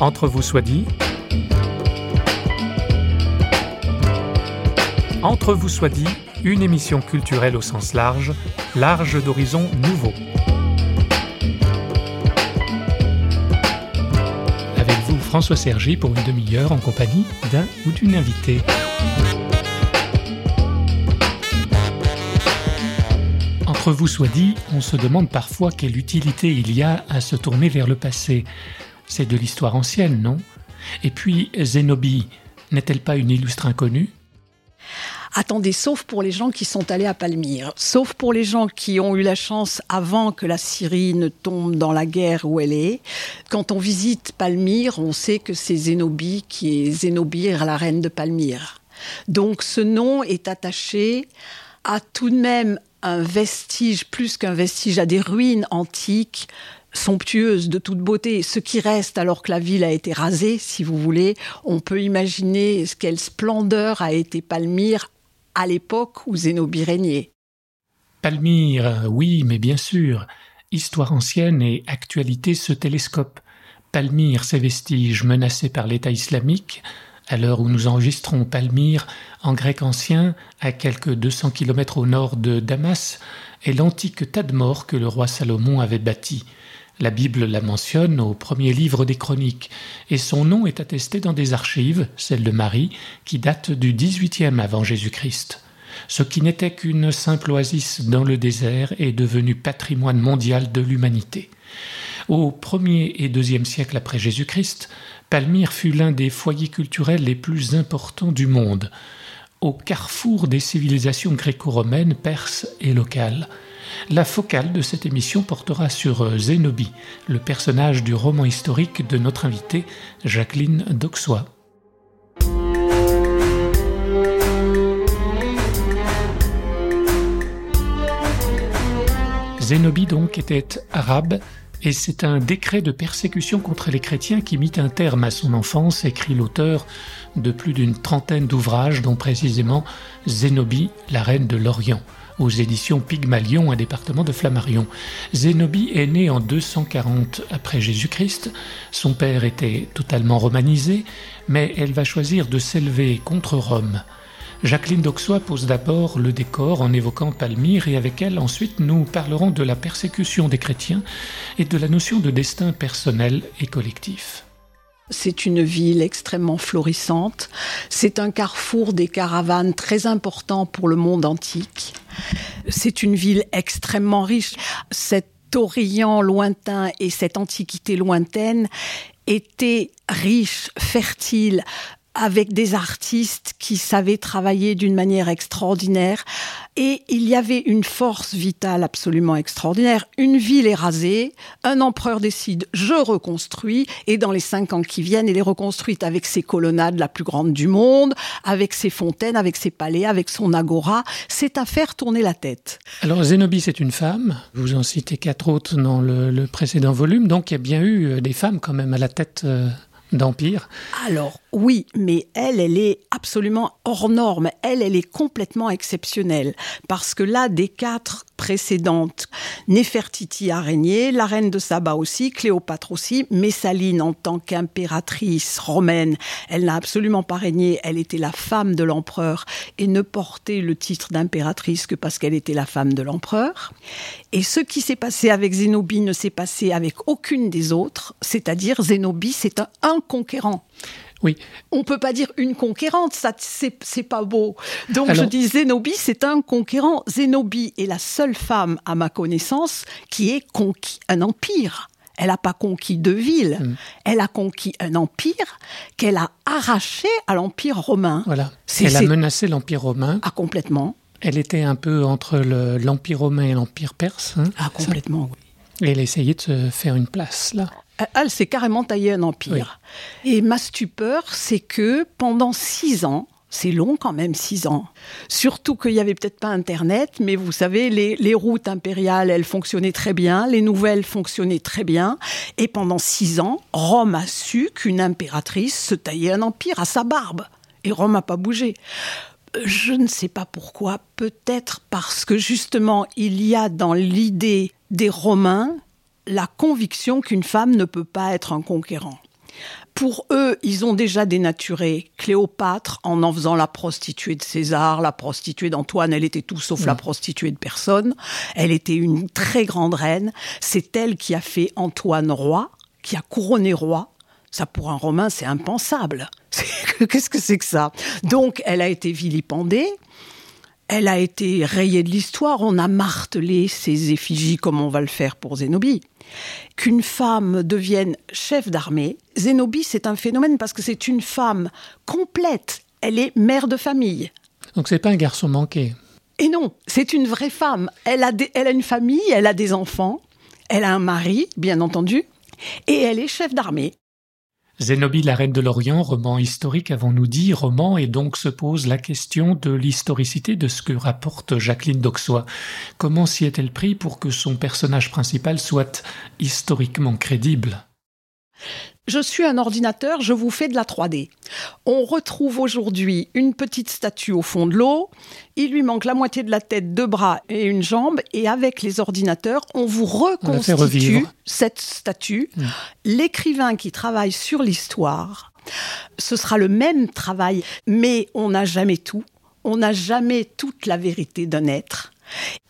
Entre vous soit dit. Entre vous soit dit, une émission culturelle au sens large, large d'horizons nouveaux. Avec vous, François Sergi, pour une demi-heure en compagnie d'un ou d'une invitée. Entre vous soit dit, on se demande parfois quelle utilité il y a à se tourner vers le passé. C'est de l'histoire ancienne, non? Et puis, Zénobie, n'est-elle pas une illustre inconnue? Attendez, sauf pour les gens qui sont allés à Palmyre, sauf pour les gens qui ont eu la chance avant que la Syrie ne tombe dans la guerre où elle est. Quand on visite Palmyre, on sait que c'est Zénobie qui est Zénobire, la reine de Palmyre. Donc ce nom est attaché à tout de même un vestige, plus qu'un vestige, à des ruines antiques somptueuses, de toute beauté. Ce qui reste alors que la ville a été rasée, si vous voulez, on peut imaginer quelle splendeur a été Palmyre à l'époque où Zénobie régnait. Palmyre, oui, mais bien sûr. Histoire ancienne et actualité se télescope. Palmyre, ses vestiges menacés par l'État islamique, à l'heure où nous enregistrons Palmyre, en grec ancien, à quelques 200 kilomètres au nord de Damas, est l'antique Tadmor que le roi Salomon avait bâti. La Bible la mentionne au premier livre des Chroniques, et son nom est attesté dans des archives, celle de Marie, qui date du XVIIIe avant Jésus-Christ. Ce qui n'était qu'une simple oasis dans le désert est devenu patrimoine mondial de l'humanité. Au premier et deuxième siècle après Jésus-Christ, Palmyre fut l'un des foyers culturels les plus importants du monde, au carrefour des civilisations gréco-romaines, perses et locales. La focale de cette émission portera sur euh, Zénobie, le personnage du roman historique de notre invitée Jacqueline Doxois. Zénobie donc était arabe et c'est un décret de persécution contre les chrétiens qui mit un terme à son enfance, écrit l'auteur de plus d'une trentaine d'ouvrages, dont précisément Zénobie, la reine de l'Orient aux éditions Pygmalion, un département de Flammarion. Zénobie est née en 240 après Jésus-Christ. Son père était totalement romanisé, mais elle va choisir de s'élever contre Rome. Jacqueline d'Auxois pose d'abord le décor en évoquant Palmyre et avec elle ensuite nous parlerons de la persécution des chrétiens et de la notion de destin personnel et collectif. C'est une ville extrêmement florissante. C'est un carrefour des caravanes très important pour le monde antique. C'est une ville extrêmement riche. Cet Orient lointain et cette Antiquité lointaine étaient riches, fertiles, avec des artistes qui savaient travailler d'une manière extraordinaire. Et il y avait une force vitale absolument extraordinaire. Une ville est rasée, un empereur décide, je reconstruis, et dans les cinq ans qui viennent, il est reconstruite avec ses colonnades la plus grande du monde, avec ses fontaines, avec ses palais, avec son agora. C'est à faire tourner la tête. Alors Zénobie, c'est une femme. Vous en citez quatre autres dans le, le, précédent volume, donc il y a bien eu euh, des femmes quand même à la tête. Euh d'empire Alors oui, mais elle, elle est absolument hors norme. Elle, elle est complètement exceptionnelle. Parce que là, des quatre précédentes, Néfertiti a régné, la reine de Saba aussi, Cléopâtre aussi, Messaline en tant qu'impératrice romaine, elle n'a absolument pas régné. Elle était la femme de l'empereur et ne portait le titre d'impératrice que parce qu'elle était la femme de l'empereur. Et ce qui s'est passé avec Zénobie ne s'est passé avec aucune des autres, c'est-à-dire Zénobie, c'est un, un conquérant. Oui. On peut pas dire une conquérante, ça c'est pas beau. Donc je dis Zénobie, c'est un conquérant. Zénobie est la seule femme, à ma connaissance, qui ait conquis un empire. Elle n'a pas conquis deux villes, mm. elle a conquis un empire qu'elle a arraché à l'empire romain. Voilà. Elle a menacé l'empire romain. Ah complètement. Elle était un peu entre l'empire romain et l'empire perse. Hein, ah complètement, oui. Et elle essayait de se faire une place là elle s'est carrément taillée un empire. Et ma stupeur, c'est que pendant six ans, c'est long quand même, six ans. Surtout qu'il n'y avait peut-être pas Internet, mais vous savez, les, les, routes impériales, elles fonctionnaient très bien, les nouvelles fonctionnaient très bien. Et pendant six ans, Rome a su qu'une impératrice se taillait un empire à sa barbe. Et Rome n'a pas bougé. Je ne sais pas pourquoi, peut-être parce que justement, il y a dans l'idée des Romains la conviction qu'une femme ne peut pas être un conquérant. Pour eux, ils ont déjà dénaturé Cléopâtre en en faisant la prostituée de César, la prostituée d'Antoine. Elle était tout sauf la prostituée de personne. Elle était une très grande reine. C'est elle qui a fait Antoine roi, qui a couronné roi. Ça, pour un Romain, c'est impensable. Qu'est-ce que c'est que ça? Donc, elle a été vilipendée. Elle a été rayée de l'histoire. On a martelé ses effigies comme on va le faire pour Zénobie. Qu'une femme devienne chef d'armée, Zénobie, c'est un phénomène parce que c'est une femme complète. Elle est mère de famille. Donc c'est pas un garçon manqué. Et non, c'est une vraie femme. Elle a, elle a une famille, elle a des enfants, elle a un mari, bien entendu, et elle est chef d'armée. Zénobie, la reine de l'Orient, roman historique, avons-nous dit, roman, et donc se pose la question de l'historicité de ce que rapporte Jacqueline d'Auxois. Comment s'y est-elle pris pour que son personnage principal soit historiquement crédible? Je suis un ordinateur, je vous fais de la 3D. On retrouve aujourd'hui une petite statue au fond de l'eau, il lui manque la moitié de la tête, deux bras et une jambe, et avec les ordinateurs, on vous reconstitue cette statue. Mm. L'écrivain qui travaille sur l'histoire, ce sera le même travail, mais on n'a jamais tout, on n'a jamais toute la vérité d'un être.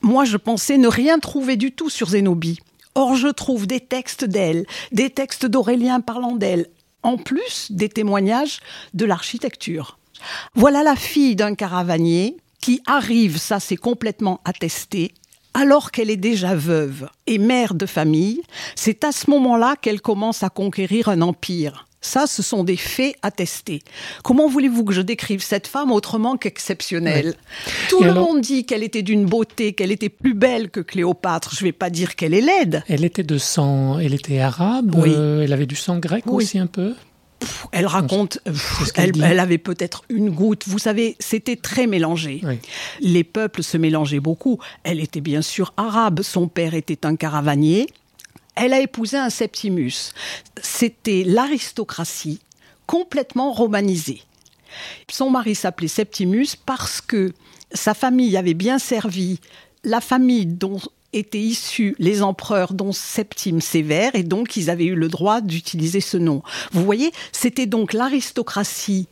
Moi, je pensais ne rien trouver du tout sur Zénobie. Or, je trouve des textes d'elle, des textes d'Aurélien parlant d'elle, en plus des témoignages de l'architecture. Voilà la fille d'un caravanier qui arrive, ça c'est complètement attesté, alors qu'elle est déjà veuve et mère de famille. C'est à ce moment-là qu'elle commence à conquérir un empire. Ça, ce sont des faits attestés. Comment voulez-vous que je décrive cette femme autrement qu'exceptionnelle Tout le monde dit qu'elle était d'une beauté, qu'elle était plus belle que Cléopâtre. Je ne vais pas dire qu'elle est laide. Elle était de sang, elle était arabe. Euh, elle avait du sang grec aussi un peu. elle raconte, elle, avait peut-être une goutte. Vous savez, c'était très mélangé. Les peuples se mélangeaient beaucoup. Elle était bien sûr arabe. Son père était un caravanier elle a épousé un Septimus. C'était l'aristocratie complètement romanisée. Son mari s'appelait Septimus parce que sa famille avait bien servi la famille dont étaient issus les empereurs dont Septime Sévère et donc ils avaient eu le droit d'utiliser ce nom. Vous voyez, c'était donc l'aristocratie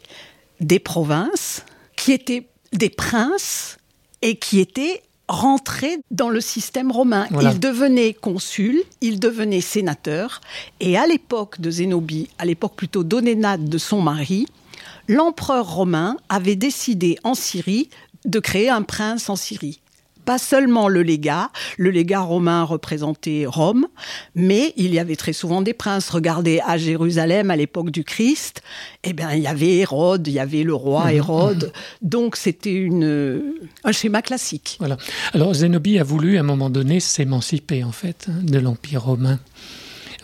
des provinces qui étaient des princes et qui étaient rentrer dans le système romain. Il devenait consul, il devenait sénateur, et à l'époque de Zénobie, à l'époque plutôt d'Onénade de son mari, l'empereur romain avait décidé en Syrie de créer un prince en Syrie pas seulement le légat, le légat romain représentait Rome, mais il y avait très souvent des princes. Regardez à Jérusalem à l'époque du Christ, eh bien il y avait Hérode, il y avait le roi mhm. Hérode, donc c'était un schéma classique. Voilà. Alors Zénobie a voulu à un moment donné s'émanciper en fait hein, de l'empire romain.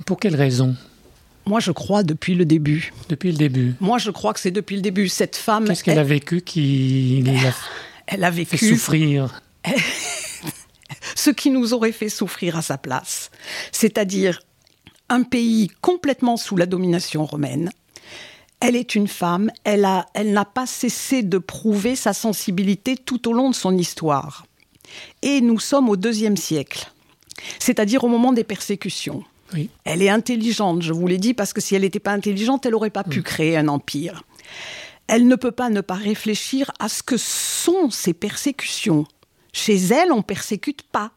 Pour quelle raison? Moi, je crois depuis le début. Depuis le début. Moi, je crois que c'est depuis le début. Cette femme. Qu'est-ce qu'elle a vécu qui elle a vécu fait souffrir? Ce qui nous aurait fait souffrir à sa place, c'est-à-dire un pays complètement sous la domination romaine. Elle est une femme, elle, a, elle n'a pas cessé de prouver sa sensibilité tout au long de son histoire. Et nous sommes au deuxième siècle, c'est-à-dire au moment des persécutions. Elle est intelligente, je vous l'ai dit, parce que si elle n'était pas intelligente, elle n'aurait pas pu mm. créer un empire. Elle ne peut pas ne pas réfléchir à ce que sont ces persécutions. Chez elle, on persécute pas.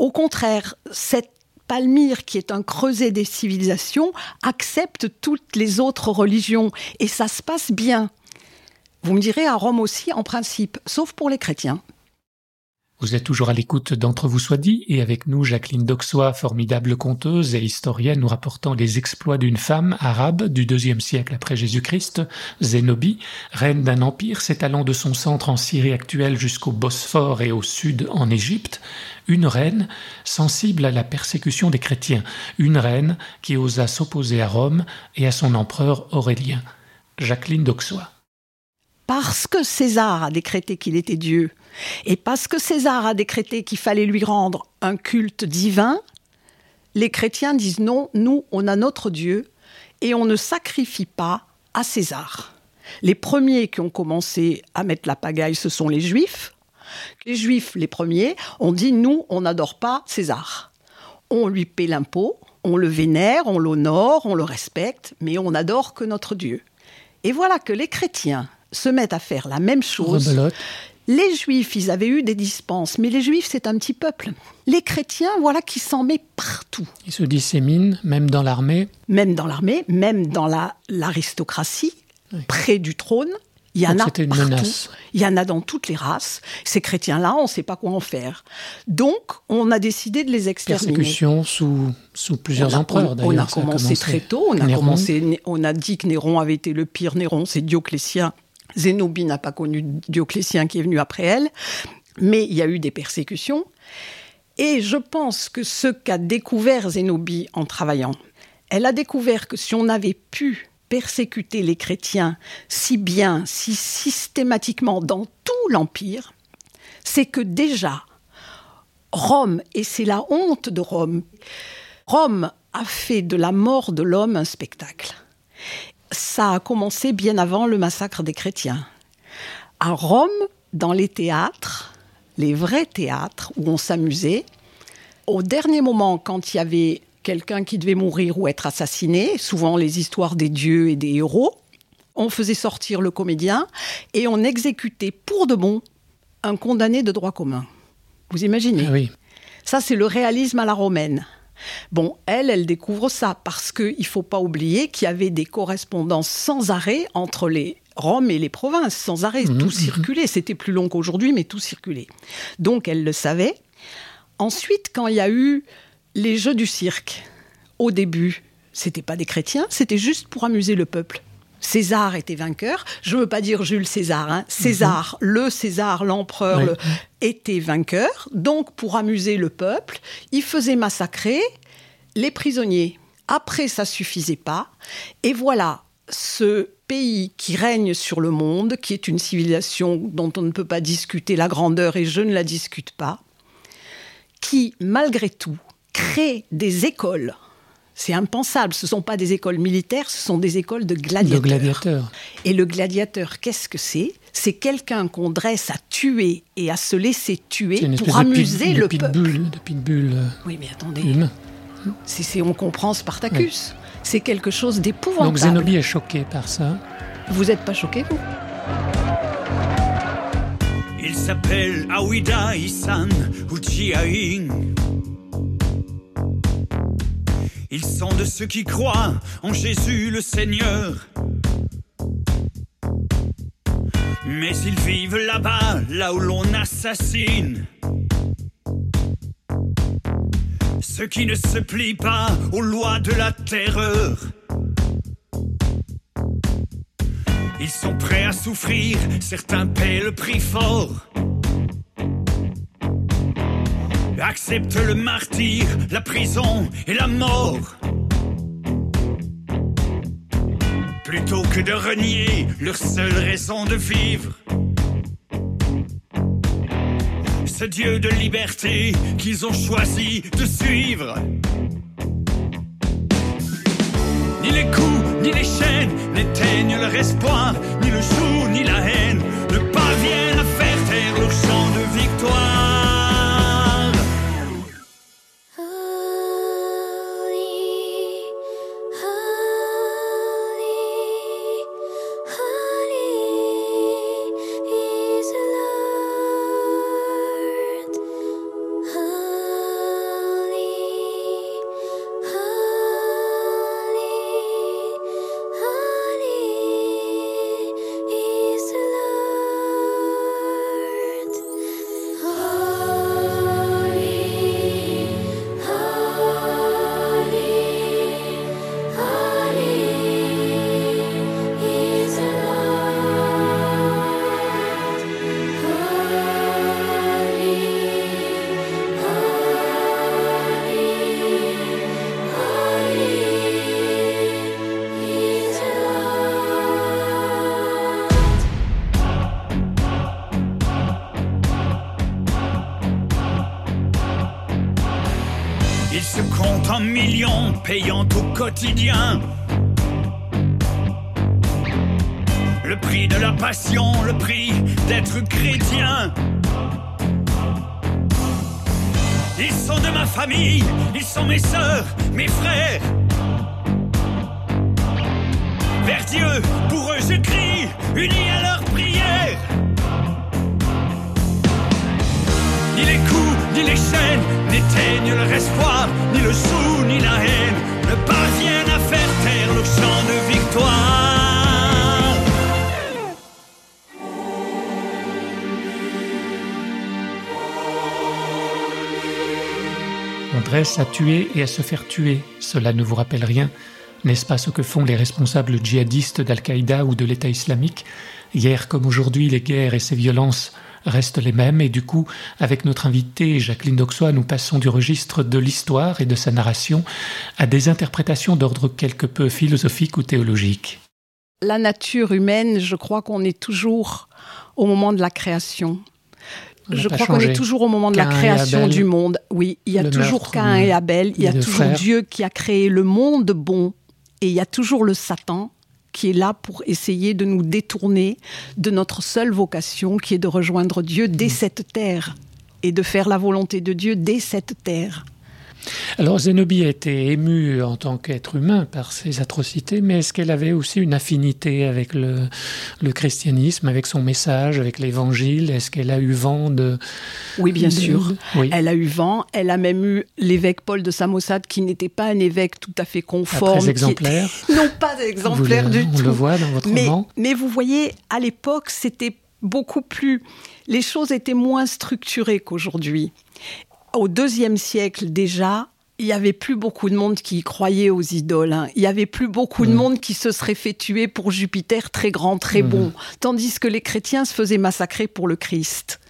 Au contraire, cette Palmyre, qui est un creuset des civilisations, accepte toutes les autres religions et ça se passe bien. Vous me direz à Rome aussi, en principe, sauf pour les chrétiens. Vous êtes toujours à l'écoute d'Entre vous soit dit, et avec nous Jacqueline Doxois, formidable conteuse et historienne nous rapportant les exploits d'une femme arabe du deuxième siècle après Jésus-Christ, Zénobie, reine d'un empire s'étalant de son centre en Syrie actuelle jusqu'au Bosphore et au sud en Égypte, une reine sensible à la persécution des chrétiens, une reine qui osa s'opposer à Rome et à son empereur Aurélien. Jacqueline Doxois. Parce que César a décrété qu'il était Dieu, et parce que César a décrété qu'il fallait lui rendre un culte divin, les chrétiens disent non, nous, on a notre Dieu et on ne sacrifie pas à César. Les premiers qui ont commencé à mettre la pagaille, ce sont les juifs. Les juifs, les premiers, ont dit nous, on n'adore pas César. On lui paie l'impôt, On le vénère, on l'honore, on le respecte, mais on n'adore que notre Dieu. Et voilà que les chrétiens se mettent à faire la même chose. Rebelote. Les juifs, ils avaient eu des dispenses, mais les juifs, c'est un petit peuple. Les chrétiens, voilà qui s'en met partout. Ils se disséminent, même dans l'armée. Même dans l'armée, même dans la- l'aristocratie, Oui. près du trône. Il y en Donc a une partout. menace. Il y en a dans toutes les races. Ces chrétiens-là, on ne sait pas quoi en faire. Donc, on a décidé de les exterminer. Persécution sous, sous plusieurs On a- empereurs, d'ailleurs. On a commencé très tôt. On a, Néron. commencé, on a dit que Néron avait été le pire Néron, c'est Dioclétien. Zénobie n'a pas connu Dioclétien qui est venu après elle. Mais il y a eu des persécutions. Et je pense que ce qu'a découvert Zénobie en travaillant, elle a découvert que si on avait pu persécuter les chrétiens si bien, si systématiquement dans tout l'Empire, c'est que déjà, Rome, et c'est la honte de Rome, Rome a fait de la mort de l'homme un spectacle. Ça a commencé bien avant le massacre des chrétiens. À Rome, dans les théâtres, les vrais théâtres où on s'amusait, au dernier moment, quand il y avait quelqu'un qui devait mourir ou être assassiné, souvent les histoires des dieux et des héros, on faisait sortir le comédien et on exécutait pour de bon un condamné de droit commun. Vous imaginez? Ah oui. ça, c'est le réalisme à la romaine. Bon, elle, elle découvre ça parce qu'il ne faut pas oublier qu'il y avait des correspondances sans arrêt entre les Rome et les provinces, sans arrêt, Mhm, tout mhm. circulait. C'était plus long qu'aujourd'hui, mais tout circulait. Donc, elle le savait. Ensuite, quand il y a eu les jeux du cirque, au début, c'était pas des chrétiens, c'était juste pour amuser le peuple. César était vainqueur. Je ne veux pas dire Jules César. hein. César, le César, l'empereur, Oui. le- était vainqueur. Donc, pour amuser le peuple, il faisait massacrer les prisonniers. Après, ça suffisait pas. Et voilà, ce pays qui règne sur le monde, qui est une civilisation dont on ne peut pas discuter la grandeur, et je ne la discute pas, qui, malgré tout, crée des écoles. C'est impensable, ce ne sont pas des écoles militaires, ce sont des écoles de De gladiateurs. gladiateurs. Et le gladiateur, qu'est-ce que c'est? C'est quelqu'un qu'on dresse à tuer et à se laisser tuer pour de pit- amuser de le peuple. pitbull, de pitbull euh, Oui, mais attendez, humain. on comprend Spartacus. C'est quelque chose d'épouvantable. Donc Zénobie est choquée par ça. Vous n'êtes pas choqué, vous? Il s'appelle ou. Ils sont de ceux qui croient en Jésus le Seigneur. Mais ils vivent là-bas, là où l'on assassine. Ceux qui ne se plient pas aux lois de la terreur. Ils sont prêts à souffrir, certains paient le prix fort. Acceptent le martyr, la prison et la mort. Plutôt que de renier leur seule raison de vivre. Ce Dieu de liberté qu'ils ont choisi de suivre. Ni les coups, ni les chaînes n'éteignent leur espoir, ni le jour, ni la haine ne parviennent à faire taire leur chant de victoire. Le prix de la passion, le prix d'être chrétien. Ils sont de ma famille, ils sont mes sœurs, mes frères. Vers Dieu, pour eux je crie, unis à leur prière. Ni les coups, ni les chaînes n'éteignent leur espoir, ni le sou, ni la haine On dresse à tuer et à se faire tuer. Cela ne vous rappelle rien N'est-ce pas ce que font les responsables djihadistes d'Al-Qaïda ou de l'État islamique? Hier comme aujourd'hui, les guerres et ces violences restent les mêmes et du coup, avec notre invitée Jacqueline Doxois, nous passons du registre de l'histoire et de sa narration à des interprétations d'ordre quelque peu philosophique ou théologique. La nature humaine, je crois qu'on est toujours au moment de la création. Je crois qu'on est toujours au moment de la création Abel, du monde. Oui, il y a toujours Cain et Abel, il y a toujours frères. Dieu qui a créé le monde bon et il y a toujours le Satan qui est là pour essayer de nous détourner de notre seule vocation qui est de rejoindre Dieu Mm. dès cette terre et de faire la volonté de Dieu dès cette terre. Alors Zénobie a été émue en tant qu'être humain par ces atrocités, mais est-ce qu'elle avait aussi une affinité avec le, le christianisme, avec son message, avec l'évangile? Est-ce qu'elle a eu vent de... Oui, bien de- sûr. Oui. Elle a eu vent, elle a même eu l'évêque Paul de Samosate qui n'était pas un évêque tout à fait conforme. Très exemplaire. Non, pas exemplaire le- du on tout. le voit dans votre mais, roman. mais vous voyez, à l'époque, c'était beaucoup plus. Les choses étaient moins structurées qu'aujourd'hui. Au deuxième siècle déjà, il y avait plus beaucoup de monde qui croyait aux idoles. hein. Il y avait plus beaucoup de Mm. monde qui se serait fait tuer pour Jupiter très grand, très Mm. bon, tandis que les chrétiens se faisaient massacrer pour le Christ.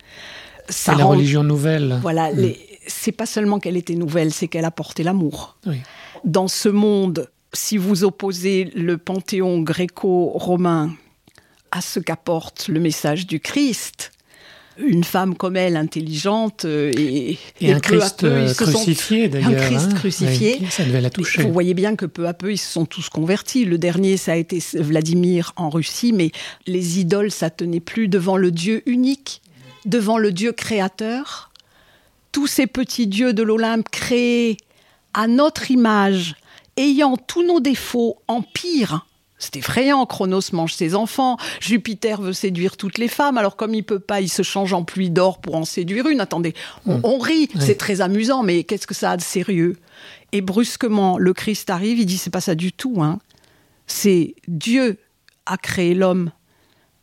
C'est la rend- religion nouvelle. Voilà, Mm. les- c'est pas seulement qu'elle était nouvelle, c'est qu'elle apportait l'amour Oui. dans ce monde, si vous opposez le panthéon gréco-romain à ce qu'apporte le message du Christ, une femme comme elle, intelligente, euh, et, Et, un peu à Christ peu, ils sont- crucifié d'ailleurs. Un Christ hein. crucifié. Ça devait la toucher. Vous voyez bien que peu à peu, ils se sont tous convertis. Le dernier, ça a été Vladimir en Russie, mais les idoles, ça tenait plus devant le Dieu unique, devant le Dieu créateur. Tous ces petits dieux de l'Olympe créés à notre image, ayant tous nos défauts en pire. C'est effrayant, Chronos mange ses enfants, Jupiter veut séduire toutes les femmes, alors comme il peut pas, il se change en pluie d'or pour en séduire une. Attendez, on, on rit, Oui. c'est très amusant, mais qu'est-ce que ça a de sérieux? Et brusquement, le Christ arrive, il dit c'est pas ça du tout. Hein. C'est Dieu a créé l'homme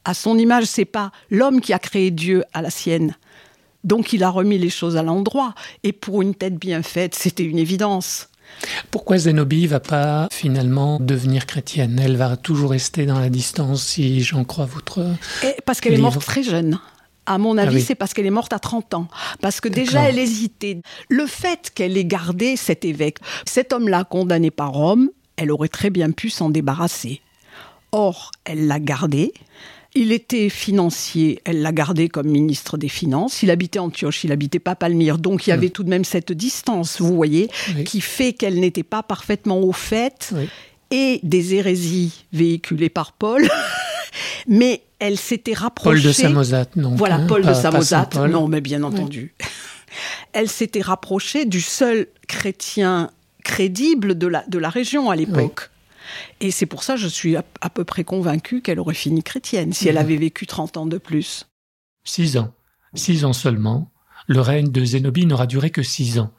à son image, c'est pas l'homme qui a créé Dieu à la sienne. Donc il a remis les choses à l'endroit. Et pour une tête bien faite, c'était une évidence. Pourquoi Zénobie va pas finalement devenir chrétienne? Elle va toujours rester dans la distance, si j'en crois votre. Et parce qu'elle est morte très jeune. À mon avis, Ah oui. c'est parce qu'elle est morte à 30 ans. Parce que déjà, elle hésitait. Le fait qu'elle ait gardé cet évêque, cet homme-là condamné par Rome, elle aurait très bien pu s'en débarrasser. Or, elle l'a gardé. Il était financier, elle l'a gardé comme ministre des Finances. Il habitait Antioche, il habitait pas Palmyre. Donc il y avait tout de même cette distance, vous voyez. Oui. qui fait qu'elle n'était pas parfaitement au fait Oui. et des hérésies véhiculées par Paul. Mais elle s'était rapprochée. Paul de Samosate, non Voilà, hein, Paul pas- de. Saint-Paul. Non, mais bien entendu. Elle s'était rapprochée du seul chrétien crédible de la, de la région à l'époque. Et c'est pour ça que je suis à, à peu près convaincue qu'elle aurait fini chrétienne si elle Mhm. avait vécu 30 ans de plus. Six ans. Six ans seulement. Le règne de Zénobie n'aura duré que six ans.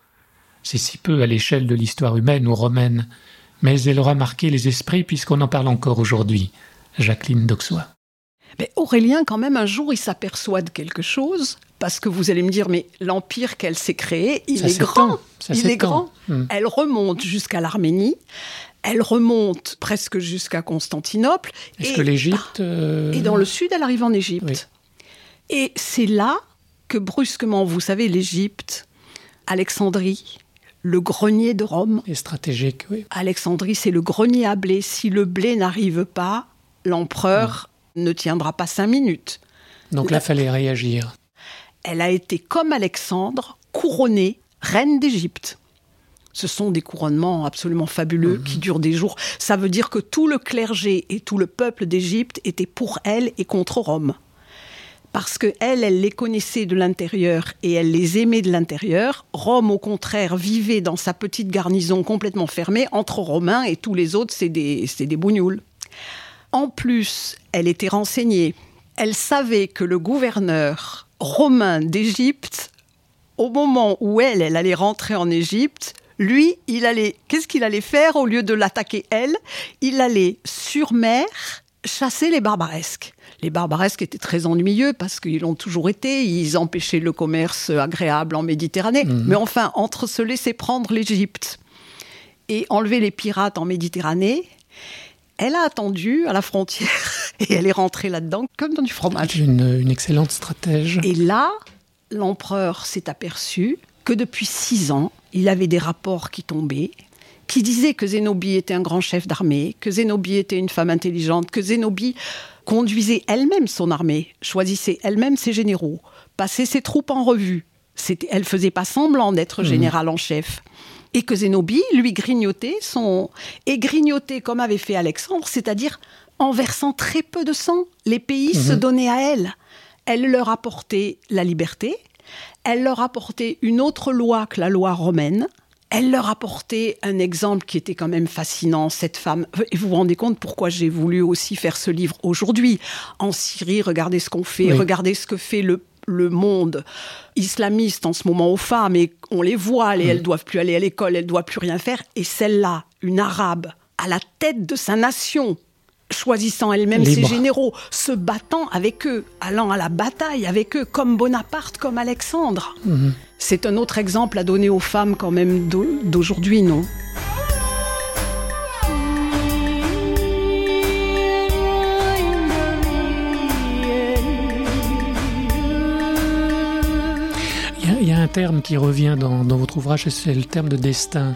C'est si peu à l'échelle de l'histoire humaine ou romaine, mais elle aura marqué les esprits puisqu'on en parle encore aujourd'hui. Jacqueline Doxois. Mais Aurélien, quand même, un jour, il s'aperçoit de quelque chose, parce que vous allez me dire, mais l'empire qu'elle s'est créé, il Ça est grand. ça il est grand. Hmm. Elle remonte jusqu'à l'Arménie, elle remonte presque jusqu'à Constantinople. Est-ce et- que l'Égypte... euh, Et dans le sud, elle arrive en Égypte. Oui. Et c'est là que brusquement, vous savez, l'Égypte, Alexandrie, le grenier de Rome. est stratégique, oui. Alexandrie, c'est le grenier à blé. Si le blé n'arrive pas, l'empereur ne tiendra pas cinq minutes. Donc là, fallait réagir. Elle a été, comme Alexandre, couronnée reine d'Égypte. Ce sont des couronnements absolument fabuleux qui durent des jours. Ça veut dire que tout le clergé et tout le peuple d'Égypte étaient pour elle et contre Rome. parce que elle, elle les connaissait de l'intérieur et elle les aimait de l'intérieur. Rome, au contraire, vivait dans sa petite garnison complètement fermée entre Romains et tous les autres, c'est des, c'est des bougnoules. En plus, elle était renseignée. Elle savait que le gouverneur romain d'Égypte, au moment où elle, elle allait rentrer en Égypte, lui, il allait, qu'est-ce qu'il allait faire au lieu de l'attaquer elle? Il allait sur mer chasser les barbaresques. Les barbaresques étaient très ennuyeux parce qu'ils l'ont toujours été. Ils empêchaient le commerce agréable en Méditerranée. Mais enfin, entre se laisser prendre l'Égypte et enlever les pirates en Méditerranée, elle a attendu à la frontière et elle est rentrée là-dedans comme dans du fromage. Une, une excellente stratège. Et là, l'empereur s'est aperçu que depuis six ans, il avait des rapports qui tombaient, qui disaient que Zénobie était un grand chef d'armée, que Zénobie était une femme intelligente, que Zénobie conduisait elle-même son armée, choisissait elle-même ses généraux, passait ses troupes en revue. C'était- Elle faisait pas semblant d'être général en chef. Et que Zénobie, lui, grignotait son... Et grignotait comme avait fait Alexandre, c'est-à-dire en versant très peu de sang. Les pays se donnaient à elle. Elle leur apportait la liberté, elle leur apportait une autre loi que la loi romaine, elle leur apportait un exemple qui était quand même fascinant, cette femme. Et vous vous rendez compte pourquoi j'ai voulu aussi faire ce livre aujourd'hui. En Syrie, regardez ce qu'on fait, Oui. regardez ce que fait le, le monde islamiste en ce moment aux femmes, et on les voit, et elles doivent plus aller à l'école, elles doivent plus rien faire. Et celle-là, une arabe, à la tête de sa nation, choisissant elle-même ses généraux, se battant avec eux, allant à la bataille avec eux, comme Bonaparte, comme Alexandre. C'est un autre exemple à donner aux femmes quand même d'au- d'aujourd'hui, non? Il y, a, il y a un terme qui revient dans, dans votre ouvrage, c'est le terme de destin.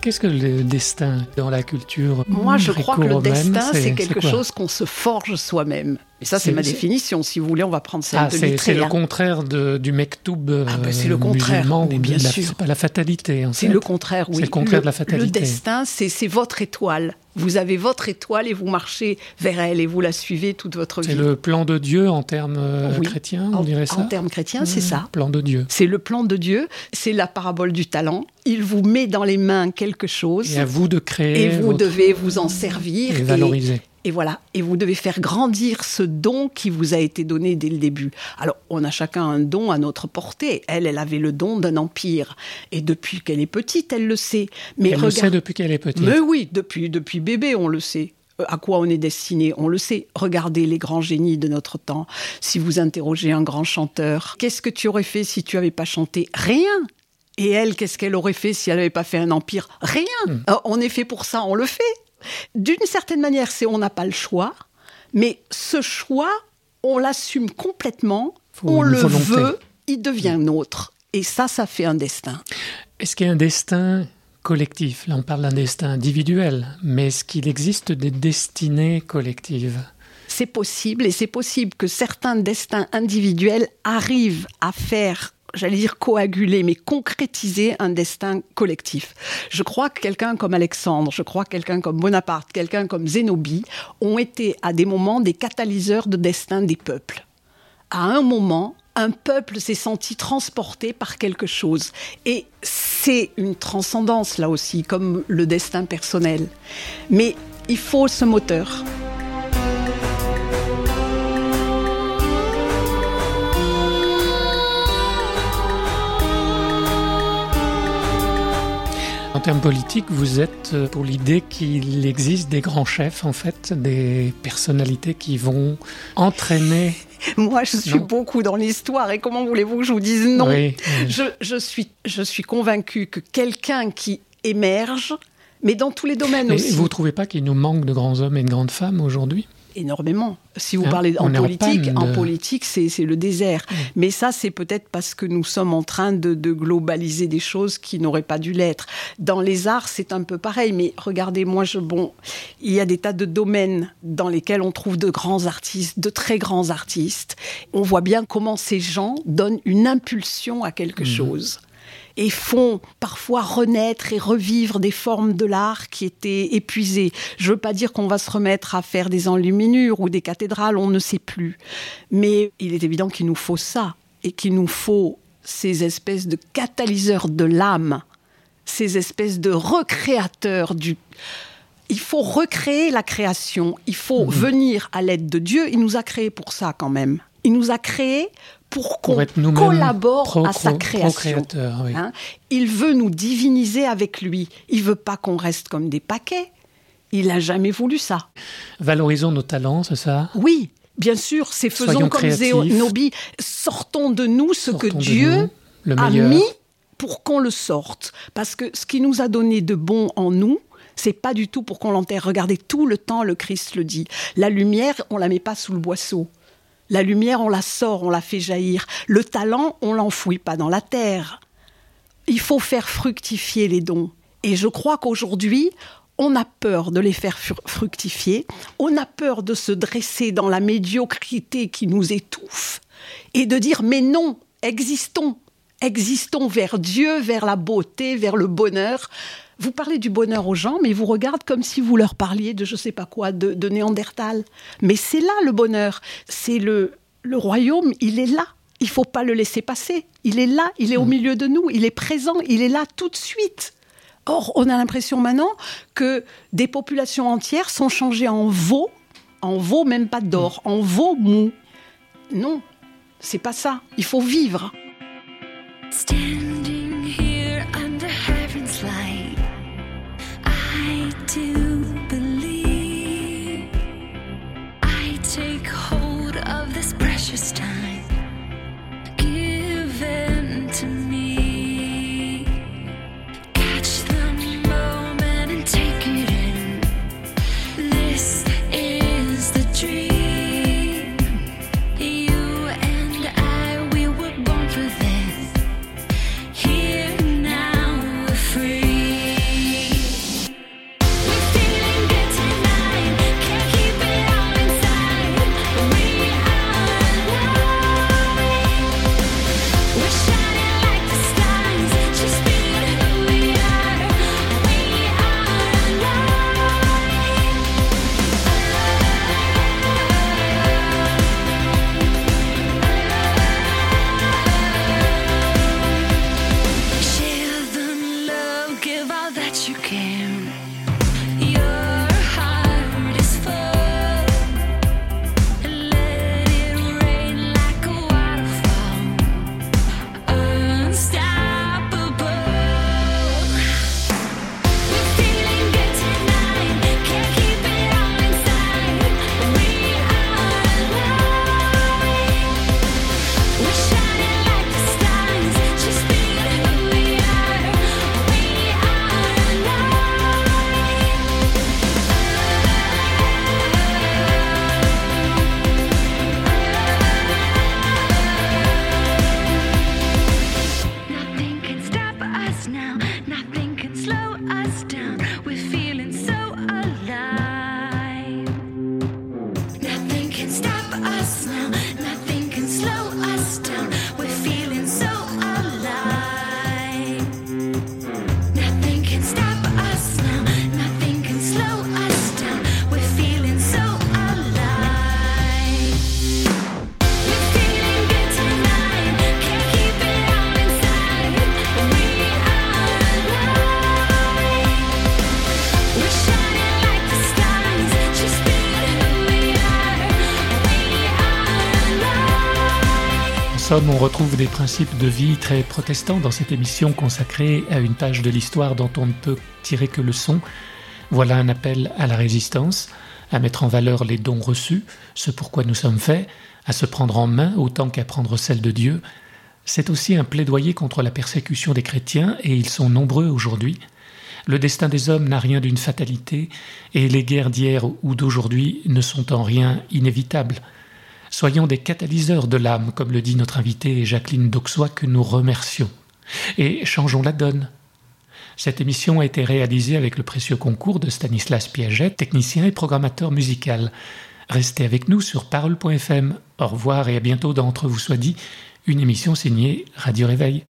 Qu'est-ce que le destin dans la culture Moi, je crois que le destin, c'est quelque chose qu'on se forge soi-même. Et ça, c'est ma définition. Si vous voulez, on va prendre celle Ah, c'est le hein. contraire de, du mektoub Ah, ben, c'est euh, le contraire, mais bien la- sûr. Pas la fatalité, C'est le contraire, oui. C'est le contraire de la fatalité. Le destin, c'est votre étoile. Vous avez votre étoile et vous marchez vers elle et vous la suivez toute votre vie. C'est le plan de Dieu en termes euh, Oui. chrétiens, En- on dirait ça En termes chrétiens, c'est Mmh, ça. Plan de Dieu. C'est le plan de Dieu, c'est la parabole du talent. Il vous met dans les mains quelque chose Et à vous de créer et vous votre- devez vous en servir. et valoriser. Et voilà, et vous devez faire grandir ce don qui vous a été donné dès le début. Alors, on a chacun un don à notre portée. Elle, elle avait le don d'un empire. Et depuis qu'elle est petite, elle le sait. Mais Elle le sait depuis qu'elle est petite. Mais oui, depuis, depuis bébé, on le sait. Euh, À quoi on est destiné, on le sait. Regardez les grands génies de notre temps. Si vous interrogez un grand chanteur, qu'est-ce que tu aurais fait si tu avais pas chanté Rien. Et elle, qu'est-ce qu'elle aurait fait si elle n'avait pas fait un empire? Rien. Euh, On est fait pour ça, on le fait. D'une certaine manière, c'est on n'a pas le choix, mais ce choix, on l'assume complètement, Faut on le volonté. veut, il devient nôtre. Et ça, ça fait un destin. Est-ce qu'il y a un destin collectif? Là, on parle d'un destin individuel, mais est-ce qu'il existe des destinées collectives? C'est possible, et c'est possible que certains destins individuels arrivent à faire, j'allais dire coaguler, mais concrétiser un destin collectif. Je crois que quelqu'un comme Alexandre, je crois que quelqu'un comme Bonaparte, quelqu'un comme Zénobie ont été à des moments des catalyseurs de destin des peuples. À un moment, un peuple s'est senti transporté par quelque chose. Et c'est une transcendance là aussi, comme le destin personnel. Mais il faut ce moteur. En termes politiques, vous êtes euh, pour l'idée qu'il existe des grands chefs, en fait, des personnalités qui vont entraîner. Moi, je suis Non. beaucoup dans l'histoire et comment voulez-vous que je vous dise non Oui, je, je suis, je suis convaincue que quelqu'un qui émerge, mais dans tous les domaines mais aussi, vous ne trouvez pas qu'il nous manque de grands hommes et de grandes femmes aujourd'hui? Énormément. Si vous Hein, parlez en politique, en politique, c'est le désert. Mais ça, c'est peut-être parce que nous sommes en train de, de globaliser des choses qui n'auraient pas dû l'être. Dans les arts, c'est un peu pareil. Mais regardez, moi, je, bon, il y a des tas de domaines dans lesquels on trouve de grands artistes, de très grands artistes. On voit bien comment ces gens donnent une impulsion à quelque chose. Et font parfois renaître et revivre des formes de l'art qui étaient épuisées. Je veux pas dire qu'on va se remettre à faire des enluminures ou des cathédrales, on ne sait plus. Mais il est évident qu'il nous faut ça et qu'il nous faut ces espèces de catalyseurs de l'âme, ces espèces de recréateurs du il faut recréer la création. Il faut Mhm. venir à l'aide de Dieu. Il nous a créés pour ça quand même. Il nous a créés pour qu'on collabore à sa création. oui. Hein il veut nous diviniser avec lui. Il veut pas qu'on reste comme des paquets. Il n'a jamais voulu ça. Valorisons nos talents, c'est ça? Oui, bien sûr, c'est faisons Soyons comme. Zénobi. Sortons de nous ce que Sortons Dieu nous a mis pour qu'on le sorte. Parce que ce qui nous a donné de bon en nous, c'est pas du tout pour qu'on l'enterre. Regardez, tout le temps, le Christ le dit. La lumière, on la met pas sous le boisseau. La lumière, on la sort, on la fait jaillir. Le talent, on l'enfouit pas dans la terre. Il faut faire fructifier les dons. Et je crois qu'aujourd'hui, on a peur de les faire fru- fructifier, on a peur de se dresser dans la médiocrité qui nous étouffe, et de dire mais non, existons, existons vers Dieu, vers la beauté, vers le bonheur. Vous parlez du bonheur aux gens, mais ils vous regardent comme si vous leur parliez de je sais pas quoi, de, de Néandertal. Mais c'est là le bonheur, c'est le, le royaume, il est là. Il faut pas le laisser passer. Il est là, il est au milieu de nous, il est présent, il est là tout de suite. Or, on a l'impression maintenant que des populations entières sont changées en veaux, en veaux même pas d'or, en veaux mous. Non, c'est pas ça. Il faut vivre. Standing somme, on retrouve des principes de vie très protestants dans cette émission consacrée à une page de l'histoire dont on ne peut tirer que leçon. Voilà un appel à la résistance, à mettre en valeur les dons reçus, ce pourquoi nous sommes faits, à se prendre en main autant qu'à prendre celle de Dieu. C'est aussi un plaidoyer contre la persécution des chrétiens, et ils sont nombreux aujourd'hui. Le destin des hommes n'a rien d'une fatalité, et les guerres d'hier ou d'aujourd'hui ne sont en rien inévitables. Soyons des catalyseurs de l'âme, comme le dit notre invitée Jacqueline Dauxois, que nous remercions. Et changeons la donne. Cette émission a été réalisée avec le précieux concours de Stanislas Piaget, technicien et programmateur musical. Restez avec nous sur parole.fm. Au revoir et à bientôt d'entre vous soit dit, une émission signée Radio Réveil.